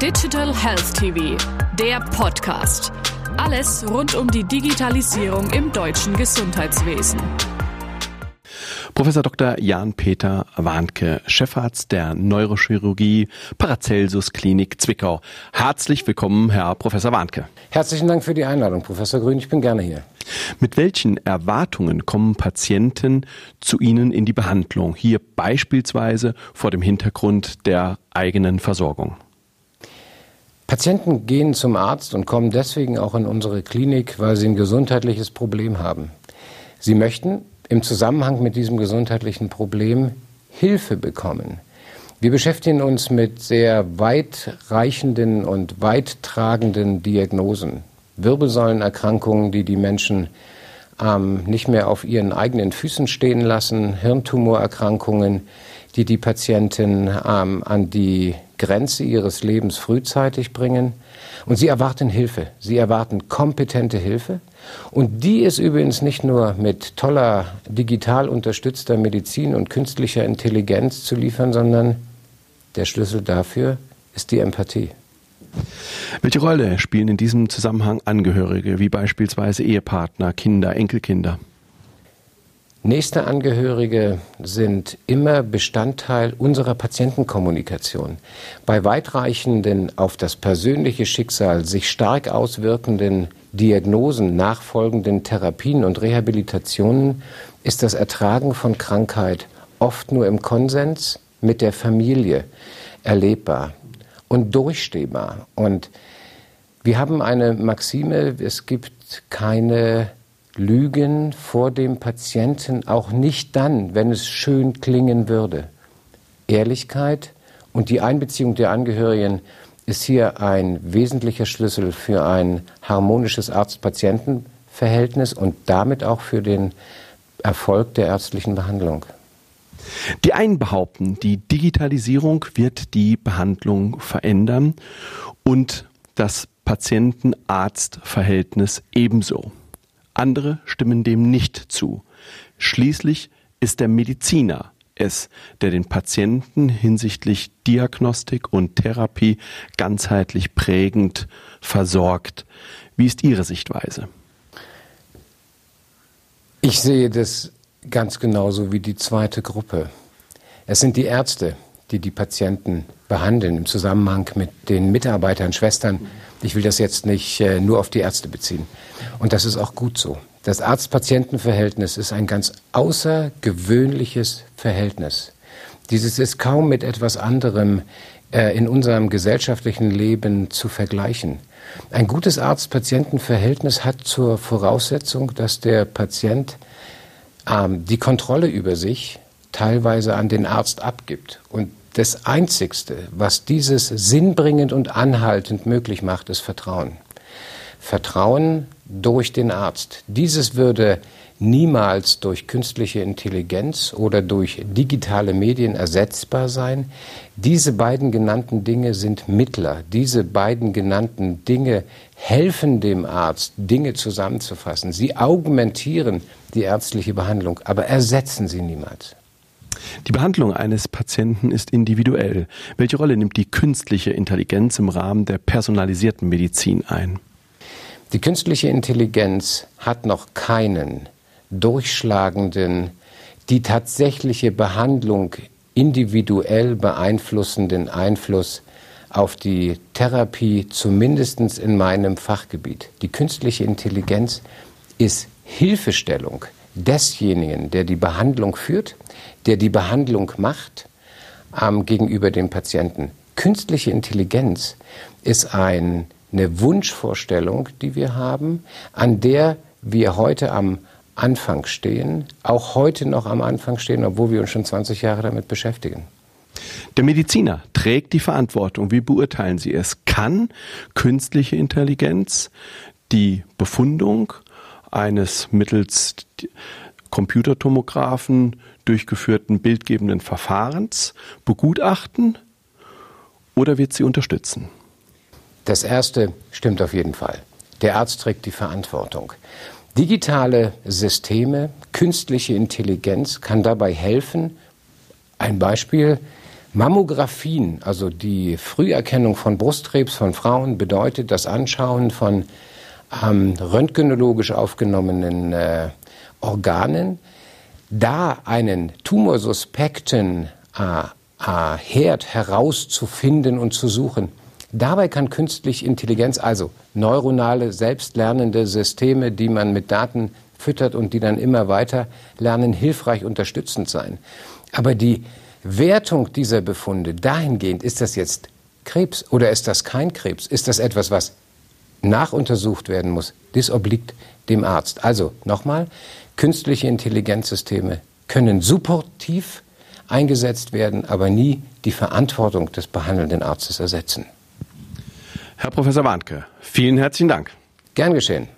Digital Health TV, der Podcast. Alles rund um die Digitalisierung im deutschen Gesundheitswesen. Professor Dr. Jan-Peter Warnke, Chefarzt der Neurochirurgie Paracelsus Klinik Zwickau. Herzlich willkommen, Herr Professor Warnke. Herzlichen Dank für die Einladung, Professor Grün. Ich bin gerne hier. Mit welchen Erwartungen kommen Patienten zu Ihnen in die Behandlung? Hier beispielsweise vor dem Hintergrund der eigenen Versorgung. Patienten gehen zum Arzt und kommen deswegen auch in unsere Klinik, weil sie ein gesundheitliches Problem haben. Sie möchten im Zusammenhang mit diesem gesundheitlichen Problem Hilfe bekommen. Wir beschäftigen uns mit sehr weitreichenden und weittragenden Diagnosen. Wirbelsäulenerkrankungen, die die Menschen ähm, nicht mehr auf ihren eigenen Füßen stehen lassen, Hirntumorerkrankungen, die die Patienten ähm, an die Grenze ihres Lebens frühzeitig bringen. Und sie erwarten Hilfe. Sie erwarten kompetente Hilfe. Und die ist übrigens nicht nur mit toller digital unterstützter Medizin und künstlicher Intelligenz zu liefern, sondern der Schlüssel dafür ist die Empathie. Welche Rolle spielen in diesem Zusammenhang Angehörige, wie beispielsweise Ehepartner, Kinder, Enkelkinder? Nächste Angehörige sind immer Bestandteil unserer Patientenkommunikation. Bei weitreichenden, auf das persönliche Schicksal sich stark auswirkenden Diagnosen, nachfolgenden Therapien und Rehabilitationen ist das Ertragen von Krankheit oft nur im Konsens mit der Familie erlebbar und durchstehbar. Und wir haben eine Maxime, es gibt keine Lügen vor dem Patienten, auch nicht dann, wenn es schön klingen würde. Ehrlichkeit und die Einbeziehung der Angehörigen ist hier ein wesentlicher Schlüssel für ein harmonisches Arzt-Patienten-Verhältnis und damit auch für den Erfolg der ärztlichen Behandlung. Die einen behaupten, die Digitalisierung wird die Behandlung verändern und das Patienten-Arzt-Verhältnis ebenso. Andere stimmen dem nicht zu. Schließlich ist der Mediziner es, der den Patienten hinsichtlich Diagnostik und Therapie ganzheitlich prägend versorgt. Wie ist Ihre Sichtweise? Ich sehe das ganz genauso wie die zweite Gruppe. Es sind die Ärzte, die die Patienten behandeln im Zusammenhang mit den Mitarbeitern, Schwestern. Ich will das jetzt nicht äh, nur auf die Ärzte beziehen. Und das ist auch gut so. Das Arzt-Patienten-Verhältnis ist ein ganz außergewöhnliches Verhältnis. Dieses ist kaum mit etwas anderem äh, in unserem gesellschaftlichen Leben zu vergleichen. Ein gutes Arzt-Patienten-Verhältnis hat zur Voraussetzung, dass der Patient ähm, die Kontrolle über sich teilweise an den Arzt abgibt. Und das Einzigste, was dieses sinnbringend und anhaltend möglich macht, ist Vertrauen. Vertrauen durch den Arzt. Dieses würde niemals durch künstliche Intelligenz oder durch digitale Medien ersetzbar sein. Diese beiden genannten Dinge sind Mittler. Diese beiden genannten Dinge helfen dem Arzt, Dinge zusammenzufassen. Sie augmentieren die ärztliche Behandlung, aber ersetzen sie niemals. Die Behandlung eines Patienten ist individuell. Welche Rolle nimmt die künstliche Intelligenz im Rahmen der personalisierten Medizin ein? Die künstliche Intelligenz hat noch keinen durchschlagenden, die tatsächliche Behandlung individuell beeinflussenden Einfluss auf die Therapie, zumindest in meinem Fachgebiet. Die künstliche Intelligenz ist Hilfestellung desjenigen, der die Behandlung führt, der die Behandlung macht ähm, gegenüber dem Patienten. Künstliche Intelligenz ist ein, eine Wunschvorstellung, die wir haben, an der wir heute am Anfang stehen, auch heute noch am Anfang stehen, obwohl wir uns schon 20 Jahre damit beschäftigen. Der Mediziner trägt die Verantwortung. Wie beurteilen Sie es? Kann künstliche Intelligenz die Befundung eines mittels Computertomographen durchgeführten bildgebenden Verfahrens begutachten oder wird sie unterstützen? Das erste stimmt auf jeden Fall. Der Arzt trägt die Verantwortung. Digitale Systeme, künstliche Intelligenz kann dabei helfen. Ein Beispiel, Mammographien, also die Früherkennung von Brustkrebs von Frauen, bedeutet das Anschauen von ähm, röntgenologisch aufgenommenen äh, Organen, da einen tumorsuspekten äh, äh, Herd herauszufinden und zu suchen. Dabei kann künstliche Intelligenz, also neuronale, selbstlernende Systeme, die man mit Daten füttert und die dann immer weiter lernen, hilfreich unterstützend sein. Aber die Wertung dieser Befunde dahingehend, ist das jetzt Krebs oder ist das kein Krebs? Ist das etwas, was nachuntersucht werden muss? Das obliegt dem Arzt. Also nochmal, künstliche Intelligenzsysteme können supportiv eingesetzt werden, aber nie die Verantwortung des behandelnden Arztes ersetzen. Herr Professor Warnke, vielen herzlichen Dank. Gern geschehen.